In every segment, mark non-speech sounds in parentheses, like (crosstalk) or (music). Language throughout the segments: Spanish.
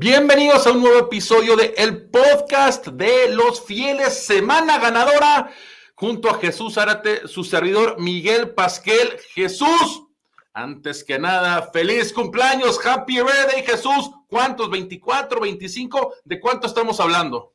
Bienvenidos a un nuevo episodio de el podcast de los fieles, semana ganadora, junto a Jesús Árate, su servidor Miguel Pasquel. Jesús, antes que nada, feliz cumpleaños, happy birthday, Jesús. ¿Cuántos? ¿24, 25? ¿De cuánto estamos hablando?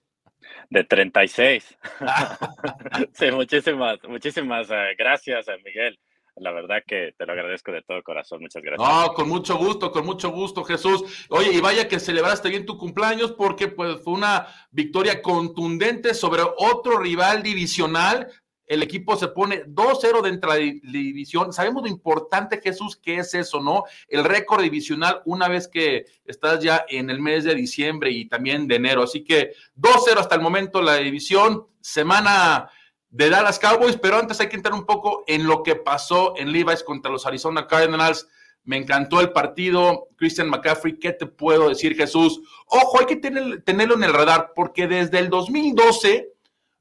De 36. (laughs) (laughs) sí, muchísimas, muchísimas eh, gracias, eh, Miguel la verdad que te lo agradezco de todo corazón. Muchas gracias. No, con mucho gusto, con mucho gusto, Jesús. Oye, y vaya que celebraste bien tu cumpleaños porque pues, fue una victoria contundente sobre otro rival divisional. El equipo se pone 2-0 dentro de la división. Sabemos lo importante, Jesús, que es eso, ¿no? El récord divisional una vez que estás ya en el mes de diciembre y también de enero. Así que 2-0 hasta el momento la división. Semana de Dallas Cowboys, pero antes hay que entrar un poco en lo que pasó en Levi's contra los Arizona Cardinals. Me encantó el partido. Christian McCaffrey, ¿qué te puedo decir, Jesús? Ojo, hay que tenerlo en el radar, porque desde el 2012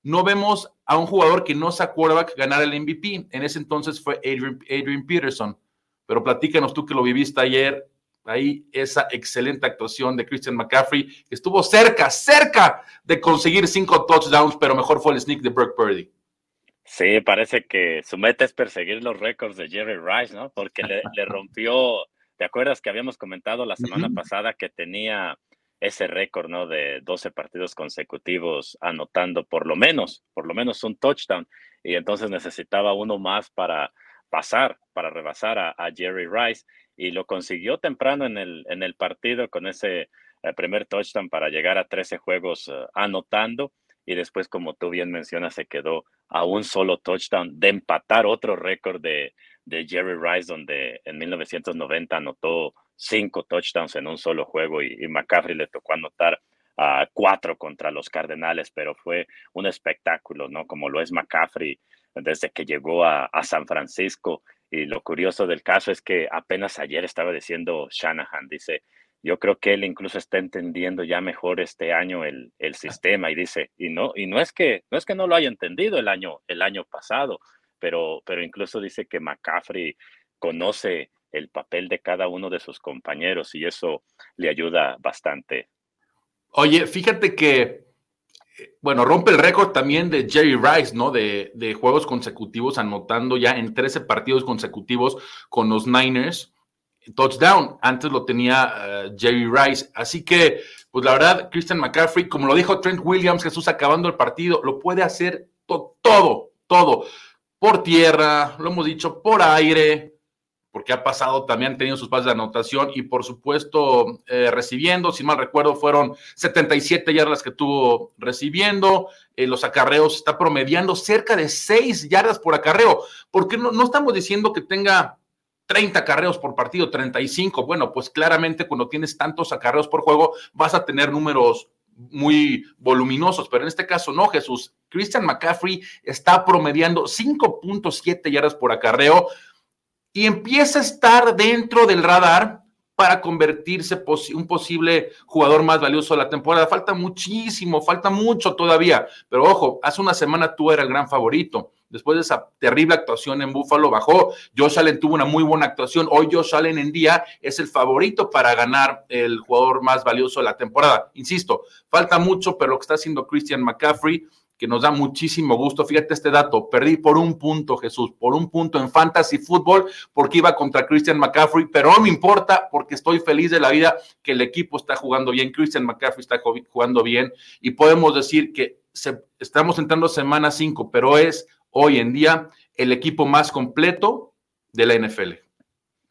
no vemos a un jugador que no se acuerda que ganara el MVP. En ese entonces fue Adrian, Adrian Peterson. Pero platícanos tú que lo viviste ayer, ahí esa excelente actuación de Christian McCaffrey, que estuvo cerca, cerca de conseguir cinco touchdowns, pero mejor fue el sneak de Brock Purdy. Sí, parece que su meta es perseguir los récords de Jerry Rice, ¿no? Porque le, rompió, ¿te acuerdas que habíamos comentado la semana pasada que tenía ese récord, ¿no? De 12 partidos consecutivos anotando por lo menos, por lo menos un touchdown. Y entonces necesitaba uno más para pasar, para rebasar a, Jerry Rice. Y lo consiguió temprano en el, en el partido con ese eh, primer touchdown para llegar a 13 juegos eh, anotando y después, como tú bien mencionas, se quedó a un solo touchdown de empatar otro récord de, de Jerry Rice, donde en 1990 anotó cinco touchdowns en un solo juego y, McCaffrey le tocó anotar a cuatro contra los Cardenales, pero fue un espectáculo, ¿no? Como lo es McCaffrey desde que llegó a, a San Francisco. Y lo curioso del caso es que apenas ayer estaba diciendo Shanahan, dice, yo creo que él incluso está entendiendo ya mejor este año el, el, sistema y dice, y no, y no es que no es que no lo haya entendido el año, el año pasado, pero, pero incluso dice que McCaffrey conoce el papel de cada uno de sus compañeros y eso le ayuda bastante. Oye, fíjate que, bueno, rompe el récord también de Jerry Rice, ¿no? De, de juegos consecutivos, anotando ya en 13 partidos consecutivos con los Niners touchdown. Antes lo tenía eh, Jerry Rice. Así que, pues la verdad, Christian McCaffrey, como lo dijo Trent Williams, Jesús acabando el partido, lo puede hacer todo, todo. Por tierra, lo hemos dicho, por aire, porque ha pasado, también ha tenido sus pases de anotación y por supuesto eh, recibiendo, si mal recuerdo, fueron 77 yardas que tuvo recibiendo, eh, los acarreos está promediando cerca de 6 yardas por acarreo, porque no estamos diciendo que tenga 30 carreos por partido, 35. Bueno, pues claramente cuando tienes tantos acarreos por juego vas a tener números muy voluminosos, pero en este caso no, Jesús. Christian McCaffrey está promediando 5.7 yardas por acarreo y empieza a estar dentro del radar para convertirse un posible jugador más valioso de la temporada. Falta muchísimo, falta mucho todavía, pero ojo, hace una semana tú eras el gran favorito después de esa terrible actuación en Buffalo, bajó. Josh Allen tuvo una muy buena actuación. Hoy Josh Allen en día es el favorito para ganar el jugador más valioso de la temporada. Insisto, falta mucho, pero lo que está haciendo Christian McCaffrey, que nos da muchísimo gusto. Fíjate este dato, perdí por un punto, Jesús, por un punto en Fantasy Football, porque iba contra Christian McCaffrey, pero no me importa porque estoy feliz de la vida que el equipo está jugando bien, Christian McCaffrey está jugando bien y podemos decir que estamos entrando semana 5, pero es hoy en día el equipo más completo de la NFL.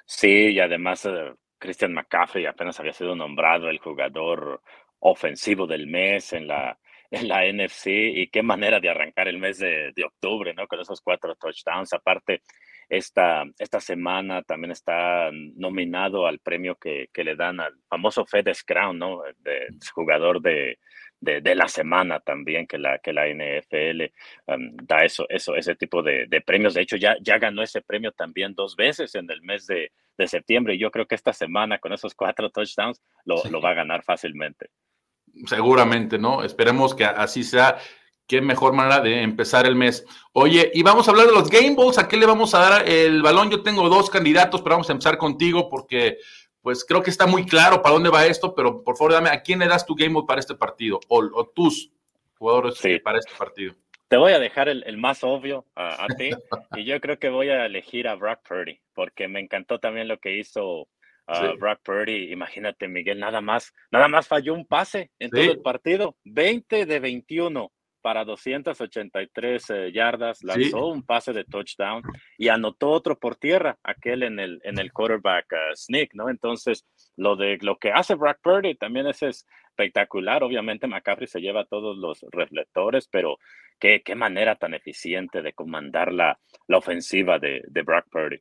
Sí, y además eh, Christian McCaffrey apenas había sido nombrado el jugador ofensivo del mes en la, NFC y qué manera de arrancar el mes de, octubre, ¿no? Con esos cuatro touchdowns. Aparte, esta, esta semana también está nominado al premio que, le dan al famoso FedEx Crown, ¿no? De jugador de, de, la semana también que la, que la NFL um, da eso, eso, ese tipo de, premios. De hecho, ya, ya ganó ese premio también dos veces en el mes de, septiembre. Y yo creo que esta semana con esos cuatro touchdowns lo, lo va a ganar fácilmente. Seguramente, ¿no? Esperemos que así sea qué mejor manera de empezar el mes. Oye, y vamos a hablar de los Game Balls. ¿A qué le vamos a dar el balón? Yo tengo dos candidatos, pero vamos a empezar contigo porque pues creo que está muy claro para dónde va esto, pero por favor dame, ¿a quién le das tu game mode para este partido? O, tus jugadores para este partido. Te voy a dejar el, más obvio a, ti (laughs) y yo creo que voy a elegir a Brock Purdy porque me encantó también lo que hizo uh, Brock Purdy. Imagínate, Miguel, nada más, nada más falló un pase en todo el partido, 20 de 21 para 283 eh, yardas, lanzó un pase de touchdown y anotó otro por tierra, aquel en el, en el quarterback uh, sneak, ¿no? Entonces, lo de lo que hace Brock Purdy también es espectacular. Obviamente, McCaffrey se lleva todos los reflectores, pero qué, qué manera tan eficiente de comandar la, la ofensiva de, de Brock Purdy.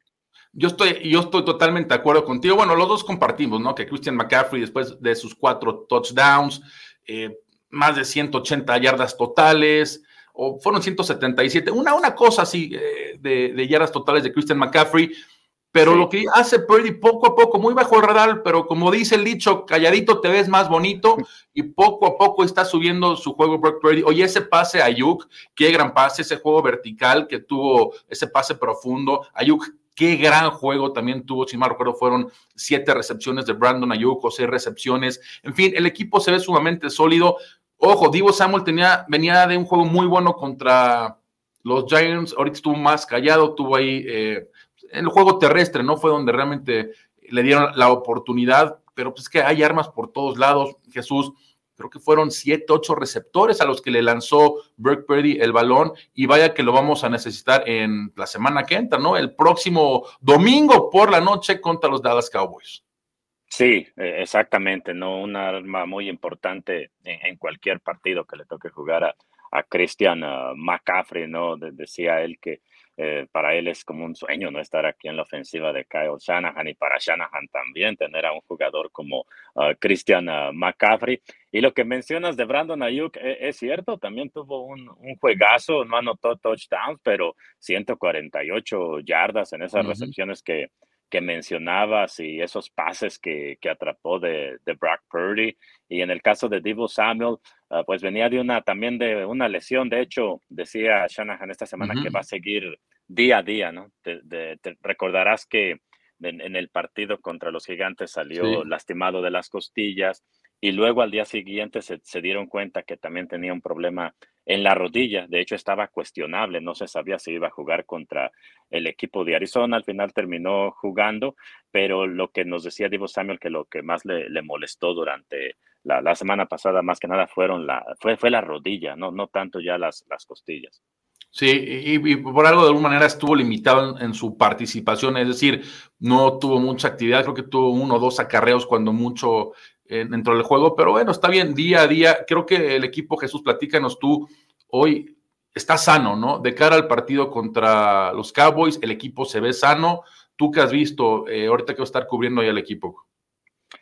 Yo estoy, yo estoy totalmente de acuerdo contigo. Bueno, los dos compartimos, ¿no? Que Christian McCaffrey, después de sus cuatro touchdowns, eh, más de 180 yardas totales, o fueron 177, una, una cosa así eh, de, yardas totales de Christian McCaffrey, pero lo que hace Purdy poco a poco, muy bajo el radar, pero como dice el dicho, calladito te ves más bonito (laughs) y poco a poco está subiendo su juego Brock Purdy. Oye, ese pase a Ayuk, qué gran pase, ese juego vertical que tuvo, ese pase profundo. Ayuk Qué gran juego también tuvo, si mal recuerdo, fueron siete recepciones de Brandon Ayuk o seis recepciones. En fin, el equipo se ve sumamente sólido. Ojo, Divo Samuel tenía, venía de un juego muy bueno contra los Giants, ahorita estuvo más callado, tuvo ahí eh, el juego terrestre, ¿no? Fue donde realmente le dieron la oportunidad, pero pues que hay armas por todos lados, Jesús. Creo que fueron siete, ocho receptores a los que le lanzó Burke Purdy el balón y vaya que lo vamos a necesitar en la semana que entra, ¿no? El próximo domingo por la noche contra los Dallas Cowboys. Sí, e, exactamente, ¿no? Una arma muy importante en, cualquier partido que le toque jugar a, a Christian McCaffrey, ¿no? decía él que eh, para él es como un sueño, ¿no? Estar aquí en la ofensiva de Kyle Shanahan y para Shanahan también tener a un jugador como uh, Christian uh, McCaffrey. Y lo que mencionas de Brandon Ayuk e, es, cierto, también tuvo un, un, juegazo, no anotó touchdowns, pero 148 yardas en esas recepciones que, que mencionabas y esos pases que, que atrapó de, de, Brock Purdy. Y en el caso de Divo Samuel, ah, pues venía de una también de una lesión. De hecho, decía Shanahan esta semana que va a seguir día a día, ¿no? Te, recordarás que en, el partido contra los gigantes salió lastimado de las costillas y luego al día siguiente se, se, dieron cuenta que también tenía un problema en la rodilla. De hecho, estaba cuestionable, no se sabía si iba a jugar contra el equipo de Arizona. Al final terminó jugando, pero lo que nos decía Divo Samuel, que lo que más le, molestó durante la, semana pasada, más que nada, fueron la, fue, fue la rodilla, no, no tanto ya las, las costillas. Sí, y, por algo de alguna manera estuvo limitado en, su participación, es decir, no tuvo mucha actividad, creo que tuvo uno o dos acarreos cuando mucho dentro del juego, pero bueno, está bien, día a día. Creo que el equipo, Jesús, platícanos tú, hoy está sano, ¿no? De cara al partido contra los Cowboys, el equipo se ve sano. ¿Tú qué has visto eh, ahorita que va a estar cubriendo ahí al equipo?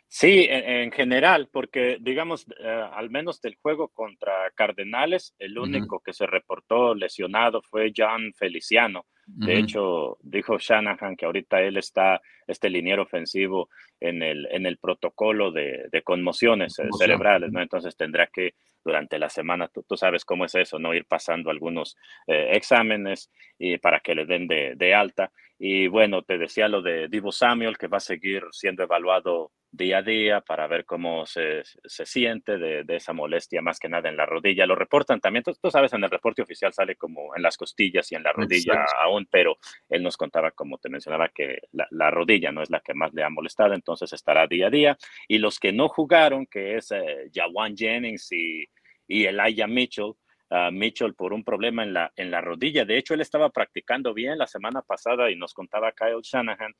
Sí, en, general, porque digamos, eh, al menos del juego contra Cardenales, el único que se reportó lesionado fue John Feliciano. De hecho, dijo Shanahan que ahorita él está, este liniero ofensivo, en el, en el protocolo de, de conmociones eh, cerebrales, ¿no? Entonces tendrá que, durante la semana, tú, tú sabes cómo es eso, ¿no? Ir pasando algunos eh, exámenes y para que le den de, de alta. Y bueno, te decía lo de Divo Samuel, que va a seguir siendo evaluado día a día para ver cómo se, se siente de, de, esa molestia, más que nada en la rodilla. Lo reportan también, tú, sabes, en el reporte oficial sale como en las costillas y en la rodilla aún, pero él nos contaba, como te mencionaba, que la, la, rodilla no es la que más le ha molestado, entonces estará día a día. Y los que no jugaron, que es eh, Jawan Jennings y, y Elijah Mitchell, Uh, Mitchell por un problema en la, en la rodilla. De hecho, él estaba practicando bien la semana pasada y nos contaba Kyle Shanahan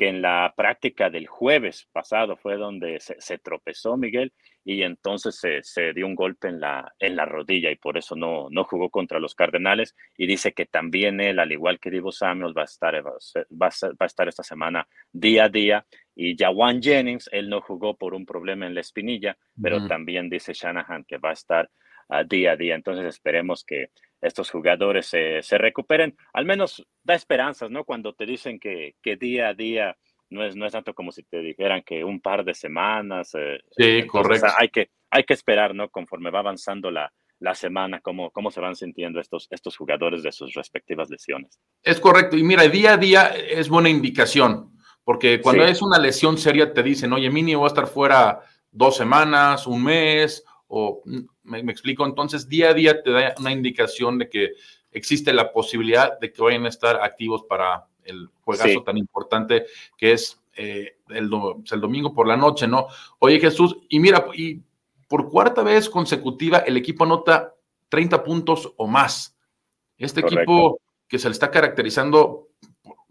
que en la práctica del jueves pasado fue donde se, tropezó Miguel y entonces se, dio un golpe en la, en la rodilla y por eso no, no jugó contra los Cardenales y dice que también él, al igual que Divo Samuel, va a estar, va a, estar esta semana día a día y Jawan Jennings, él no jugó por un problema en la espinilla, pero también dice Shanahan que va a estar uh, día a día. Entonces esperemos que estos jugadores se, se, recuperen. Al menos da esperanzas, ¿no? Cuando te dicen que, que, día a día no es, no es tanto como si te dijeran que un par de semanas. Eh, sí, correcto. Hay que, hay que esperar, ¿no? Conforme va avanzando la, la semana, cómo, cómo se van sintiendo estos, estos jugadores de sus respectivas lesiones. Es correcto. Y mira, día a día es buena indicación Porque cuando es una lesión seria te dicen, oye, mínimo va a estar fuera dos semanas, un mes, o me, explico, entonces día a día te da una indicación de que existe la posibilidad de que vayan a estar activos para el juegazo tan importante que es eh, el, pues, el, domingo por la noche, ¿no? Oye Jesús, y mira, y por cuarta vez consecutiva el equipo anota 30 puntos o más. Este equipo que se le está caracterizando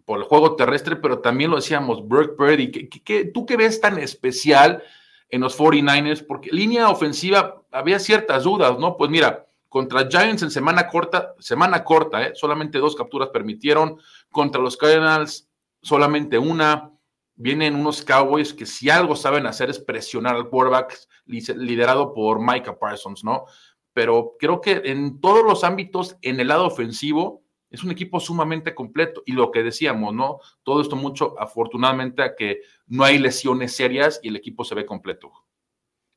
por, el juego terrestre, pero también lo decíamos, Burke Purdy, tú qué ves tan especial en los 49ers? Porque línea ofensiva había ciertas dudas, ¿no? Pues mira, contra Giants en semana corta, semana corta, ¿eh? solamente dos capturas permitieron. Contra los Cardinals, solamente una. Vienen unos Cowboys que si algo saben hacer es presionar al quarterback liderado por Micah Parsons, ¿no? Pero creo que en todos los ámbitos, en el lado ofensivo, es un equipo sumamente completo. Y lo que decíamos, ¿no? Todo esto mucho, afortunadamente, a que no hay lesiones serias y el equipo se ve completo.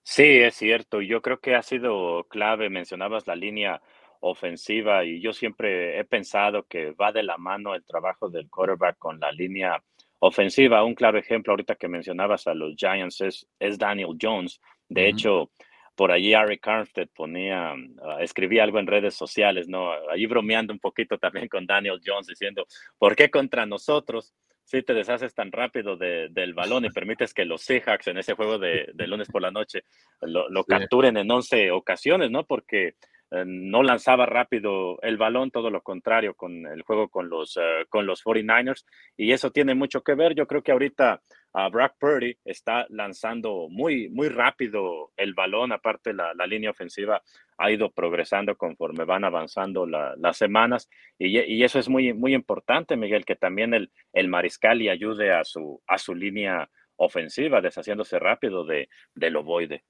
Sí, es cierto. Yo creo que ha sido clave. Mencionabas la línea ofensiva y yo siempre he pensado que va de la mano el trabajo del quarterback con la línea ofensiva. Un claro ejemplo ahorita que mencionabas a los Giants es, es Daniel Jones. De hecho, por allí Ari Armstead ponía, ah, escribía algo en redes sociales, ¿no? Allí bromeando un poquito también con Daniel Jones diciendo, ¿por qué contra nosotros? Si te deshaces tan rápido del balón y permites que los Seahawks en ese juego de, lunes por la noche lo, capturen en 11 ocasiones, ¿no? Porque eh, no lanzaba rápido el balón, todo lo contrario con el juego con los, eh, con los 49ers. Y eso tiene mucho que ver. Yo creo que ahorita uh, Brock Purdy está lanzando muy, muy rápido el balón. Aparte, la, la línea ofensiva ha ido progresando conforme van avanzando las semanas. Y, y, eso es muy, muy importante, Miguel, que también el, el mariscal y ayude a su, a su línea ofensiva, deshaciéndose rápido de, del ovoide.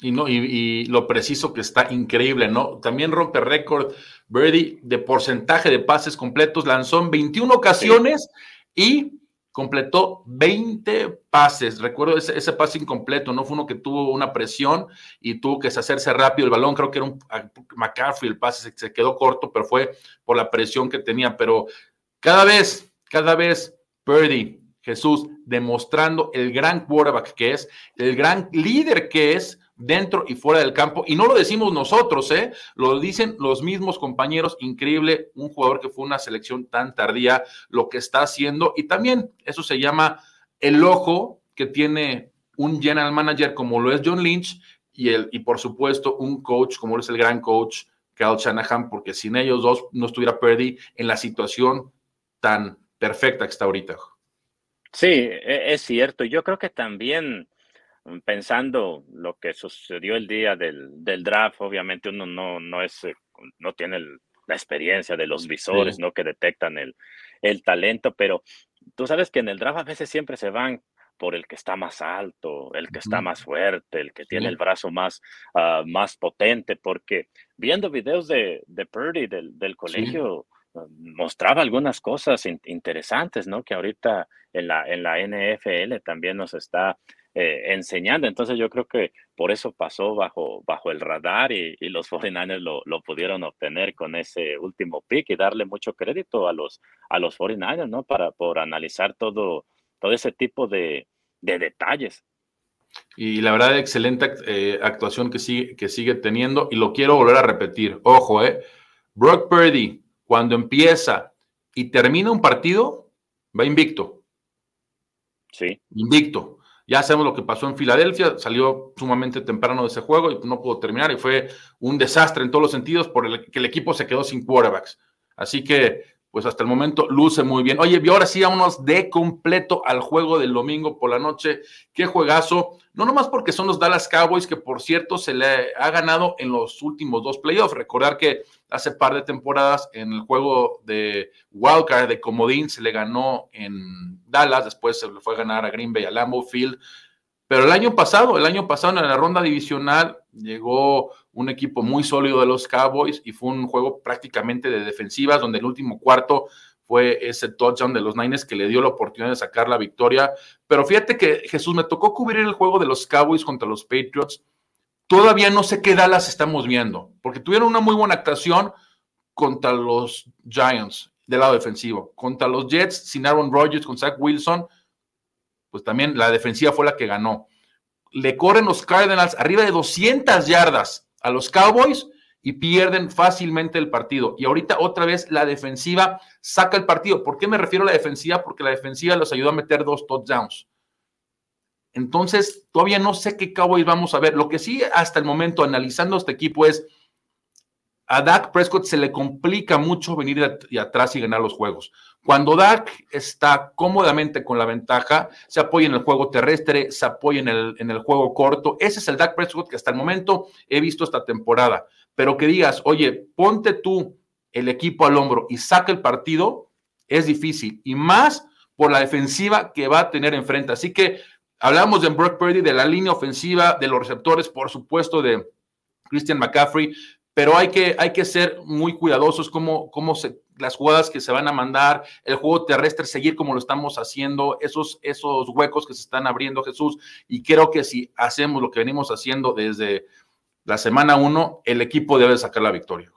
Y, no, y, lo preciso que está increíble, ¿no? También rompe récord Birdie de porcentaje de pases completos, lanzó en 21 ocasiones y completó 20 pases. Recuerdo ese, ese, pase incompleto, no fue uno que tuvo una presión y tuvo que hacerse rápido el balón. Creo que era un McCaffrey, el pase se, quedó corto, pero fue por la presión que tenía. Pero cada vez, cada vez, Birdie, Jesús, demostrando el gran quarterback que es, el gran líder que es dentro y fuera del campo. Y no lo decimos nosotros, ¿eh? Lo dicen los mismos compañeros. Increíble, un jugador que fue una selección tan tardía, lo que está haciendo. Y también eso se llama el ojo que tiene un general manager como lo es John Lynch y, el, y por supuesto un coach como es el gran coach Kyle Shanahan, porque sin ellos dos no estuviera Purdy en la situación tan perfecta que está ahorita. Sí, e, es cierto. Yo creo que también pensando lo que sucedió el día del, del draft, obviamente uno no, no, es, eh, no tiene la experiencia de los visores, ¿no? Que detectan el, el talento, pero tú sabes que en el draft a veces siempre se van por el que está más alto, el que está más fuerte, el que tiene el brazo más, uh, más potente, porque viendo videos de, de Purdy del, del colegio, ah, mostraba algunas cosas interesantes, ¿no? Que ahorita en la, en la NFL también nos está eh, enseñando. Entonces yo creo que por eso pasó bajo, bajo el radar y, los (laughs) 49ers lo, lo, pudieron obtener con ese último pick y darle mucho crédito a los, a los 49ers, ¿no? Para, por analizar todo, todo ese tipo de, de detalles. Y la verdad, excelente eh, actuación que sigue, que sigue teniendo. Y lo quiero volver a repetir. Ojo, ¿eh? Brock Purdy, cuando empieza y termina un partido, va invicto. Sí. Invicto. Ya sabemos lo que pasó en Filadelfia, salió sumamente temprano de ese juego y no pudo terminar y fue un desastre en todos los sentidos por el que el equipo se quedó sin quarterbacks. Así que pues hasta el momento luce muy bien. Oye, ahora sí, vámonos de completo al juego del domingo por la noche. Qué juegazo. No nomás porque son los Dallas Cowboys, que por cierto se le ha ganado en los últimos dos playoffs. Recordar que hace par de temporadas en el juego de Wildcard de Comodín se le ganó en Dallas, después se le fue a ganar a Green Bay, a Lambeau Field. Pero el año pasado, el año pasado en la ronda divisional llegó un equipo muy sólido de los Cowboys y fue un juego prácticamente de defensivas donde el último cuarto fue ese touchdown de los Niners que le dio la oportunidad de sacar la victoria. Pero fíjate que Jesús me tocó cubrir el juego de los Cowboys contra los Patriots. Todavía no sé qué Dallas estamos viendo, porque tuvieron una muy buena actuación contra los Giants del lado defensivo, contra los Jets sin Aaron Rodgers, con Zach Wilson pues también la defensiva fue la que ganó. Le corren los Cardinals arriba de 200 yardas a los Cowboys y pierden fácilmente el partido. Y ahorita otra vez la defensiva saca el partido. ¿Por qué me refiero a la defensiva? Porque la defensiva los ayudó a meter dos touchdowns. Entonces, todavía no sé qué Cowboys vamos a ver. Lo que sí, hasta el momento, analizando este equipo, es a Dak Prescott se le complica mucho venir atrás y ganar los juegos. Cuando Dak está cómodamente con la ventaja, se apoya en el juego terrestre, se apoya en el, en el juego corto. Ese es el Dak Prescott que hasta el momento he visto esta temporada. Pero que digas, oye, ponte tú el equipo al hombro y saca el partido, es difícil. Y más por la defensiva que va a tener enfrente. Así que hablamos de Brock Purdy, de la línea ofensiva, de los receptores, por supuesto, de Christian McCaffrey, pero hay que, hay que ser muy cuidadosos como, como se, las jugadas que se van a mandar, el juego terrestre, seguir como lo estamos haciendo, esos, esos huecos que se están abriendo, Jesús. Y creo que si hacemos lo que venimos haciendo desde la semana uno, el equipo debe sacar la victoria.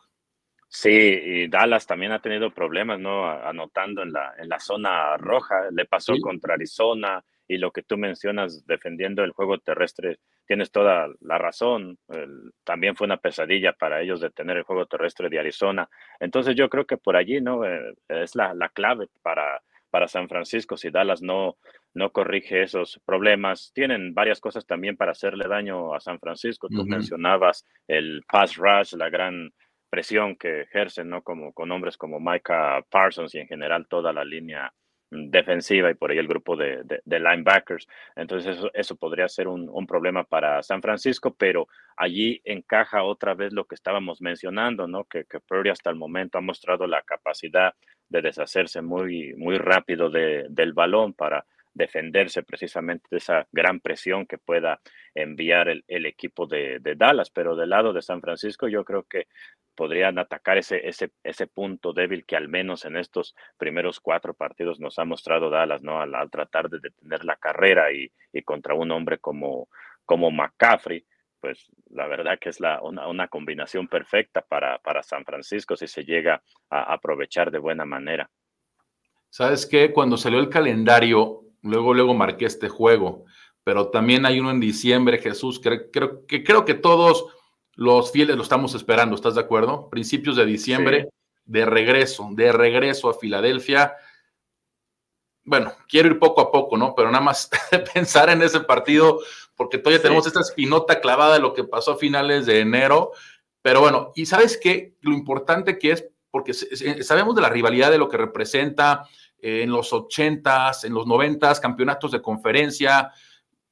Sí, y Dallas también ha tenido problemas, ¿no? Anotando en la, en la zona roja. Le pasó contra Arizona y lo que tú mencionas defendiendo el juego terrestre, tienes toda la razón. también fue una pesadilla para ellos de tener el juego terrestre de Arizona. Entonces yo creo que por allí, ¿no? Eh, es la, la clave para, para San Francisco. Si Dallas no, no corrige esos problemas, tienen varias cosas también para hacerle daño a San Francisco. Tú mencionabas el pass rush, la gran presión que ejercen, ¿no? Como con hombres como Micah Parsons y en general toda la línea defensiva y por ahí el grupo de, linebackers. Entonces eso, podría ser un, problema para San Francisco, pero allí encaja otra vez lo que estábamos mencionando, ¿no? Que, que Purdy hasta el momento ha mostrado la capacidad de deshacerse muy, muy rápido del balón para defenderse precisamente de esa gran presión que pueda enviar el, equipo de, Dallas. Pero del lado de San Francisco yo creo que podrían atacar ese, ese, punto débil que al menos en estos primeros cuatro partidos nos ha mostrado Dallas, ¿no? Al, tratar de detener la carrera y, contra un hombre como, McCaffrey, pues la verdad que es la, una, combinación perfecta para, para San Francisco si se llega a aprovechar de buena manera. ¿Sabes qué? Cuando salió el calendario, Luego, luego marqué este juego. Pero también hay uno en diciembre, Jesús, que creo que, creo que todos los fieles lo estamos esperando, ¿estás de acuerdo? Principios de diciembre, de regreso, de regreso a Filadelfia. Bueno, quiero ir poco a poco, ¿no? Pero nada más (laughs) pensar en ese partido, porque todavía tenemos esta espinota clavada de lo que pasó a finales de enero. Pero bueno, y sabes qué, lo importante que es, porque sabemos de la rivalidad de lo que representa, en los 80s, en los 90s, campeonatos de conferencia.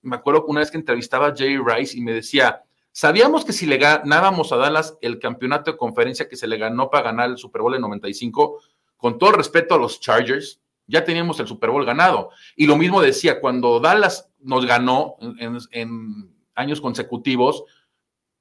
Me acuerdo una vez que entrevistaba a Jay Rice y me decía, sabíamos que si le ganábamos a Dallas el campeonato de conferencia que se le ganó para ganar el Super Bowl en 95, con todo respeto a los Chargers, ya teníamos el Super Bowl ganado. Y lo mismo decía, cuando Dallas nos ganó en, años consecutivos,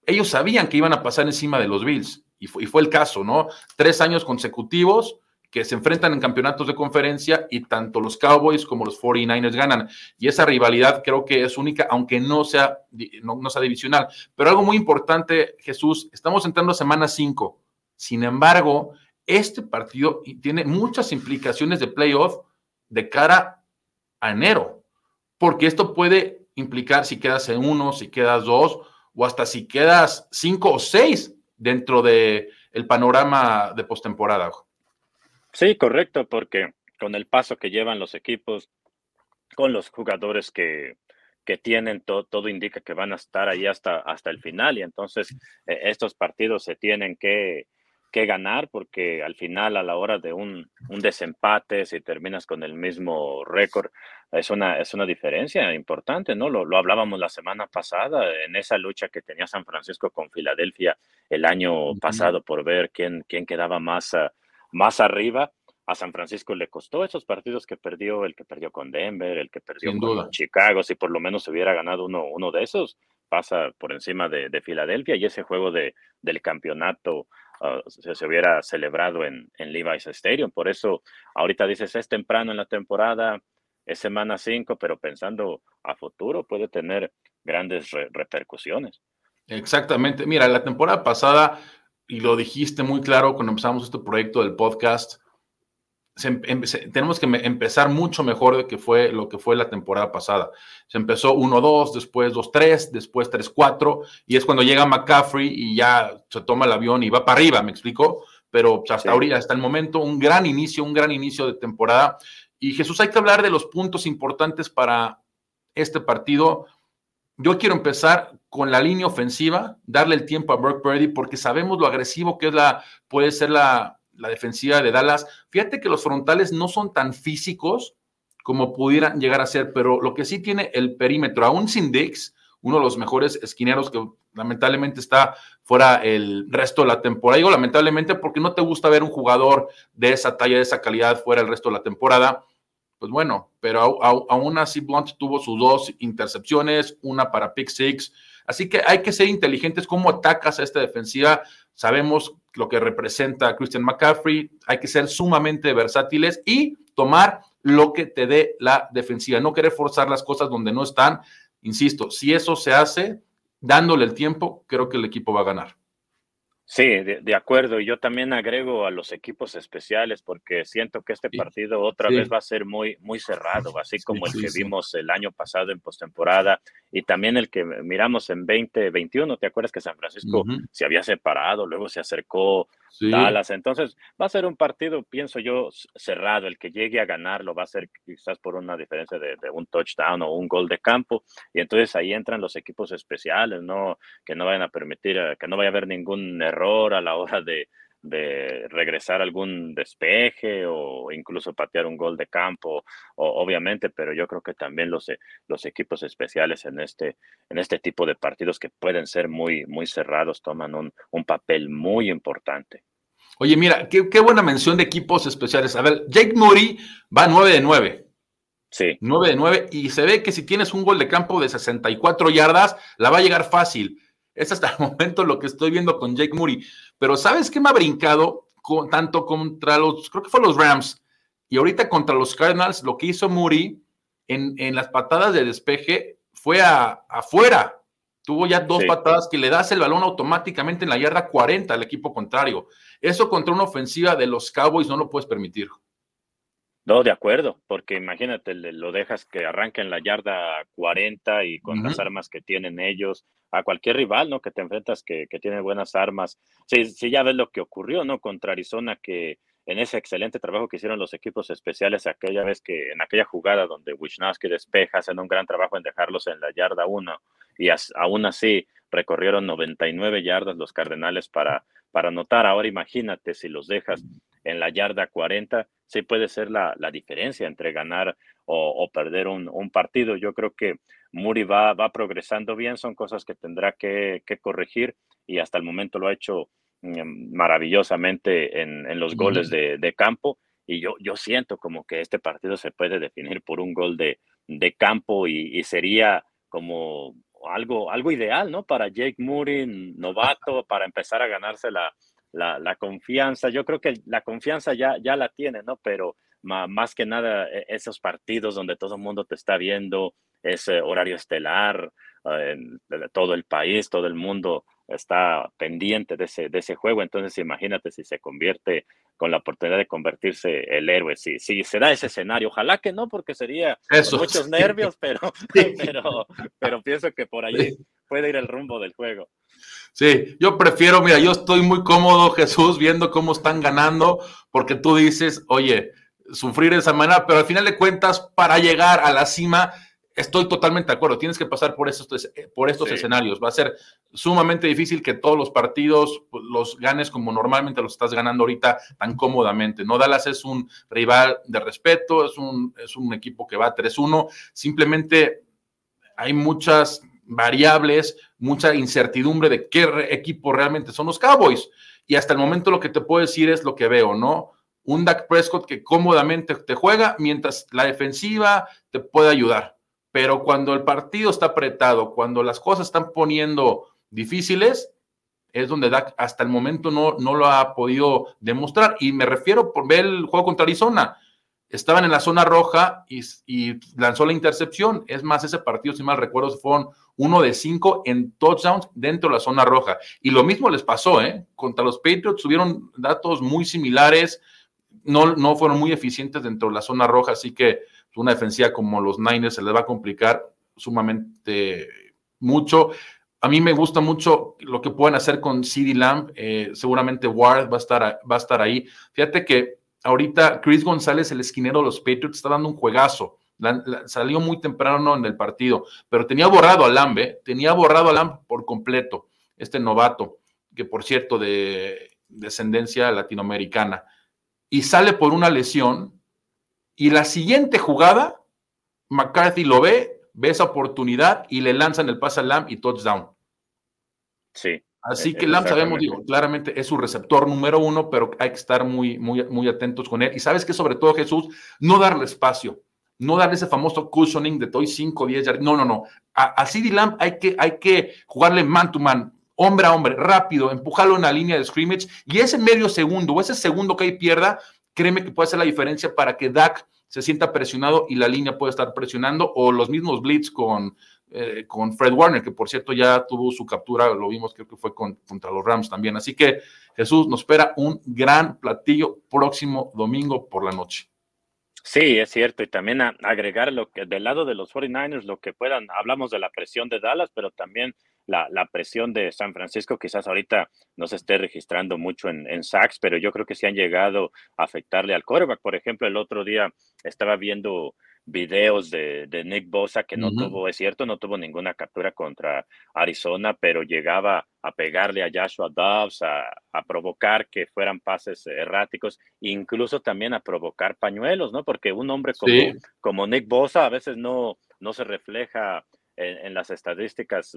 ellos sabían que iban a pasar encima de los Bills. Y y fue el caso, ¿no? Tres años consecutivos que se enfrentan en campeonatos de conferencia y tanto los Cowboys como los 49ers ganan. Y esa rivalidad creo que es única, aunque no sea, no, sea divisional. Pero algo muy importante, Jesús, estamos entrando a semana 5. Sin embargo, este partido tiene muchas implicaciones de playoff de cara a enero, porque esto puede implicar si quedas en uno, si quedas dos, o hasta si quedas cinco o seis dentro del el panorama de postemporada. Sí, correcto, porque con el paso que llevan los equipos, con los jugadores que, que tienen, todo indica que van a estar ahí hasta, hasta el final y entonces eh, estos partidos se tienen que, que, ganar porque al final a la hora de un, un, desempate, si terminas con el mismo récord, es una, es una diferencia importante, ¿no? Lo, lo, hablábamos la semana pasada en esa lucha que tenía San Francisco con Filadelfia el año pasado por ver quién, quién quedaba más... Uh, más arriba. A San Francisco le costó esos partidos que perdió, el que perdió con Denver, el que perdió con Chicago, si por lo menos hubiera ganado uno, uno de esos, pasa por encima de, Filadelfia y ese juego de, del campeonato ah, se, hubiera celebrado en, en Levi's Stadium. Por eso ahorita dices, es temprano en la temporada, es semana 5, pero pensando a futuro puede tener grandes repercusiones. Exactamente. Mira, la temporada pasada y lo dijiste muy claro cuando empezamos este proyecto del podcast, tenemos que empezar mucho mejor de que fue lo que fue la temporada pasada. Se empezó 1-2, después 2-3, después 3-4, y es cuando llega McCaffrey y ya se toma el avión y va para arriba, ¿me explico? Pero hasta ahorita, hasta el momento, un gran inicio, un gran inicio de temporada. Y Jesús, hay que hablar de los puntos importantes para este partido. Yo quiero empezar con la línea ofensiva, darle el tiempo a Brock Purdy, porque sabemos lo agresivo que es la, puede ser la, la defensiva de Dallas. Fíjate que los frontales no son tan físicos como pudieran llegar a ser, pero lo que sí tiene el perímetro, aún sin Dix, uno de los mejores esquineros que lamentablemente está fuera el resto de la temporada. Digo lamentablemente porque no te gusta ver un jugador de esa talla, de esa calidad fuera el resto de la temporada. Pues bueno, pero aún así Blunt tuvo sus dos intercepciones, una para pick six. Así que hay que ser inteligentes cómo atacas a esta defensiva. Sabemos lo que representa Christian McCaffrey. Hay que ser sumamente versátiles y tomar lo que te dé la defensiva. No querer forzar las cosas donde no están. Insisto, si eso se hace dándole el tiempo, creo que el equipo va a ganar. Sí, de, acuerdo. Y yo también agrego a los equipos especiales porque siento que este partido otra vez va a ser muy, muy cerrado, (laughs) así como el que vimos el año pasado en postemporada y también el que miramos en 2021. ¿Te acuerdas que San Francisco se había separado, luego se acercó Dallas? Entonces va a ser un partido, pienso yo, cerrado. El que llegue a ganarlo va a ser quizás por una diferencia de, de un touchdown o un gol de campo. Y entonces ahí entran los equipos especiales, ¿no? Que no vayan a permitir, eh, que no vaya a haber ningún error a la hora de, regresar algún despeje o incluso patear un gol de campo, obviamente, pero yo creo que también los, e, los equipos especiales en este, en este tipo de partidos que pueden ser muy, muy cerrados toman un, papel muy importante. Oye, mira, qué, buena mención de equipos especiales. A ver, Jake Murray va 9 de 9. Sí. 9 de 9 y se ve que si tienes un gol de campo de 64 yardas, la va a llegar fácil. Es hasta el (laughs) momento lo que estoy viendo con Jake Moody. Pero ¿sabes qué me ha brincado? Con, tanto contra los, creo que fue los Rams, y ahorita contra los Cardinals, lo que hizo Moody en, en las patadas de despeje fue a, afuera. Tuvo ya dos patadas que le das el balón automáticamente en la yarda 40 al equipo contrario. Eso contra una ofensiva de los Cowboys no lo puedes permitir. No, de acuerdo, porque imagínate, lo dejas que arranque en la yarda 40 y con las armas que tienen ellos, a cualquier rival, ¿no? Que te enfrentas que, tiene buenas armas. Sí, sí, ya ves lo que ocurrió, ¿no? Contra Arizona, que en ese excelente trabajo que hicieron los equipos especiales aquella vez que en aquella jugada donde Wisnowski despeja, hacen un gran trabajo en dejarlos en la yarda 1 y aún así recorrieron 99 yardas los Cardenales para, para anotar. Ahora imagínate si los dejas en la yarda 40, sí puede ser la, diferencia entre ganar o, perder un, un, partido. Yo creo que Muri va, va progresando bien, son cosas que tendrá que, corregir y hasta el momento lo ha hecho mm, maravillosamente en, los goles de, campo. Y yo, yo siento como que este partido se puede definir por un gol de, campo y, sería como algo, algo ideal, ¿no? Para Jake Moody, novato, para empezar a ganarse la, la, confianza. Yo creo que la confianza ya, ya la tiene, ¿no? Pero más que nada e, esos partidos donde todo el mundo te está viendo, ese horario estelar, eh, todo el país, todo el mundo está pendiente de ese, de ese juego. Entonces, imagínate si se convierte con la oportunidad de convertirse el héroe. Si, si se da ese escenario, ojalá que no, porque sería muchos nervios, pero, (laughs) pero, pero pienso que por ahí puede ir el rumbo del juego. Sí, yo prefiero, mira, yo estoy muy cómodo, Jesús, viendo cómo están ganando, porque tú dices, oye, sufrir de esa manera, pero al final de cuentas, para llegar a la cima, estoy totalmente de acuerdo, tienes que pasar por estos, por estos escenarios. Va a ser sumamente difícil que todos los partidos pues, los ganes como normalmente los estás ganando ahorita tan cómodamente. No Dallas es un rival de respeto, es un, es un equipo que va 3-1, simplemente hay muchas variables, mucha incertidumbre de qué equipo realmente son los Cowboys. Y hasta el momento lo que te puedo decir es lo que veo, ¿no? Un Dak Prescott que cómodamente te juega mientras la defensiva te puede ayudar. Pero cuando el partido está apretado, cuando las cosas están poniendo difíciles, es donde Dak hasta el momento no, no lo ha podido demostrar. Y me refiero por ver el juego contra Arizona estaban en la zona roja y, lanzó la intercepción. Es más, ese partido, si mal recuerdo, fueron uno de cinco en touchdowns dentro de la zona roja. Y lo mismo les pasó, ¿eh? Contra los Patriots tuvieron datos muy similares. no, no fueron muy eficientes dentro de la zona roja, así que una defensiva como los Niners se les va a complicar sumamente mucho. A mí me gusta mucho lo que pueden hacer con CD Lamb. Eh, seguramente Ward va a, estar, va a estar ahí. Fíjate que ahorita Chris González, el esquinero de los Patriots, está dando un juegazo. salió muy temprano en el partido, pero tenía borrado a Lamb, ¿eh? tenía borrado a Lamb por completo, este novato, que por cierto, de descendencia latinoamericana. Y sale por una lesión. Y la siguiente jugada, McCarthy lo ve, ve esa oportunidad y le lanzan el pase a Lamb y touchdown. Sí. Así e-, que Lamb sabemos, digo, claramente es su receptor número uno, pero hay que estar muy, muy, muy atentos con él. Y sabes que sobre todo Jesús, no darle espacio, no darle ese famoso cushioning de toy 5, 10 yardas. No, no, no. A, a CD Lamb hay que, hay que jugarle man to man, hombre a hombre, rápido, empujarlo en la línea de scrimmage y ese medio segundo o ese segundo que ahí pierda, créeme que puede hacer la diferencia para que Dak se sienta presionado y la línea puede estar presionando, o los mismos blitz con, eh, con Fred Warner, que por cierto ya tuvo su captura, lo vimos, creo que fue contra los Rams también. Así que Jesús, nos espera un gran platillo próximo domingo por la noche. Sí, es cierto, y también agregar lo que del lado de los 49ers, lo que puedan, hablamos de la presión de Dallas, pero también la, presión de San Francisco quizás ahorita no se esté registrando mucho en, en sacks, pero yo creo que sí han llegado a afectarle al quarterback. Por ejemplo, el otro día estaba viendo videos de, Nick Bosa que no tuvo, es cierto, no tuvo ninguna captura contra Arizona, pero llegaba a pegarle a Joshua Dobbs, a, provocar que fueran pases erráticos, incluso también a provocar pañuelos, ¿no? Porque un hombre como, como Nick Bosa a veces no, no se refleja en, las estadísticas,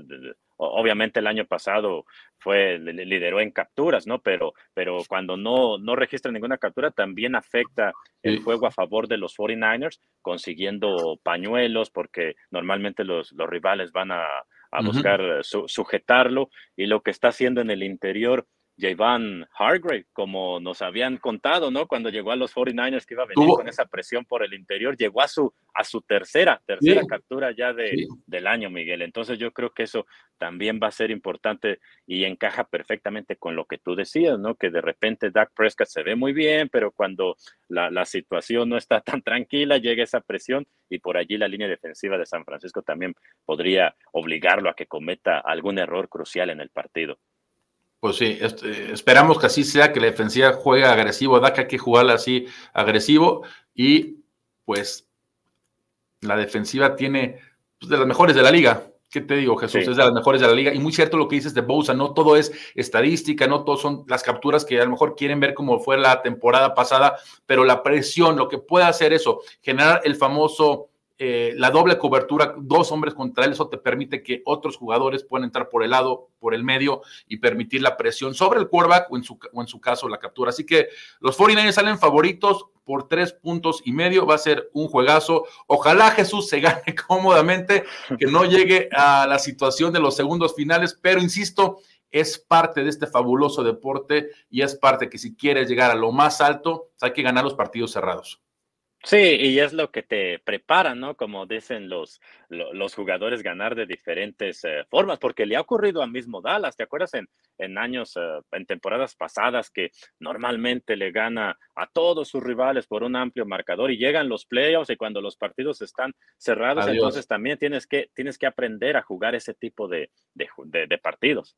obviamente el año pasado fue, lideró en capturas, ¿no? Pero, pero cuando no, no registra ninguna captura, también afecta el juego a favor de los 49ers, consiguiendo pañuelos, porque normalmente los, los rivales van a, buscar sujetarlo, y lo que está haciendo en el interior Javon Hargrave, como nos habían contado, ¿no? Cuando llegó a los 49ers que iba a venir con esa presión por el interior, llegó a su, a su tercera, tercera captura ya de, del año, Miguel. Entonces yo creo que eso también va a ser importante y encaja perfectamente con lo que tú decías, ¿no? Que de repente Dak Prescott se ve muy bien, pero cuando la, la situación no está (laughs) tan tranquila, llega esa presión y por allí la línea defensiva de San Francisco también podría obligarlo a que cometa algún error crucial en el partido. Pues sí, este, esperamos que así sea, que la defensiva juegue agresivo, da que hay que jugarla así agresivo y pues la defensiva tiene pues, de las mejores de la liga. ¿Qué te digo, Jesús? Es de las mejores de la liga. Y muy cierto lo que dices de Bosa, no todo es estadística, no todo son las capturas que a lo mejor quieren ver como fue la temporada pasada, pero la presión, lo que puede hacer eso, generar el famoso eh, la doble cobertura, dos hombres contra él, eso te permite que otros jugadores puedan entrar por el lado, por el medio y permitir la presión sobre el quarterback o en su, o en su caso la captura. Así que los 49ers salen favoritos por tres puntos y medio, va a ser un juegazo. Ojalá Jesús se gane (laughs) cómodamente, que no llegue a la situación de los segundos finales, pero insisto, es parte de este fabuloso deporte y es parte que si quieres llegar a lo más alto, hay que ganar los partidos cerrados. Sí, y es lo que te prepara, ¿no? Como dicen los, los jugadores, ganar de diferentes eh, formas, porque le ha ocurrido a mismo Dallas, ¿te acuerdas en, en años, eh, en temporadas pasadas que normalmente le gana a todos sus rivales por un amplio marcador y llegan los playoffs y cuando los partidos están cerrados, entonces también tienes que, tienes que aprender a jugar ese tipo de, de partidos.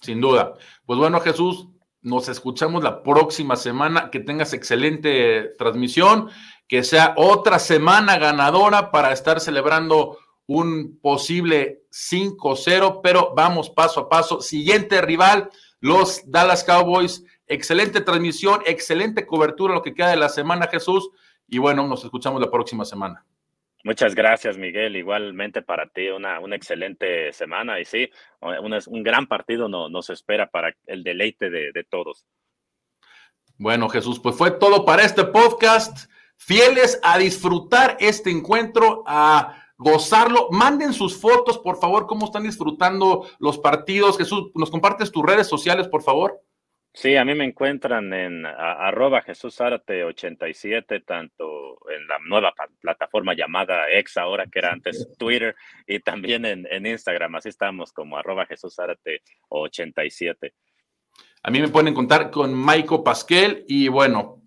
Sin duda. Pues bueno, Jesús, nos escuchamos la próxima semana. Que tengas excelente transmisión que sea otra semana ganadora para estar celebrando un posible 5-0, pero vamos paso a paso. Siguiente rival, los Dallas Cowboys. Excelente transmisión, excelente cobertura lo que queda de la semana, Jesús. Y bueno, nos escuchamos la próxima semana. Muchas gracias, Miguel. Igualmente para ti, una, una excelente semana. Y sí, un, gran partido no, nos espera para el deleite de, de todos. Bueno, Jesús, pues fue todo para este podcast fieles a disfrutar este encuentro, a gozarlo. Manden sus fotos, por favor, cómo están disfrutando los partidos. Jesús, ¿nos compartes tus redes sociales, por favor? Sí, a mí me encuentran en arroba Jesús 87, tanto en la nueva plataforma llamada X ahora, que era antes Twitter, y también en, Instagram. Así estamos como arroba Jesús 87. A mí me pueden contar con Maiko Pasquel y bueno,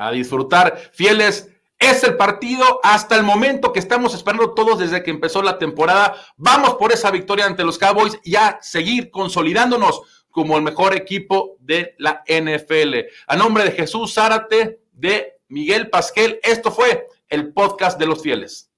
a disfrutar. Fieles, es el partido hasta el momento que estamos esperando todos desde que empezó la temporada. Vamos por esa victoria ante los Cowboys y a seguir consolidándonos como el mejor equipo de la NFL. A nombre de Jesús Zárate, de Miguel Pasquel, esto fue el podcast de los fieles.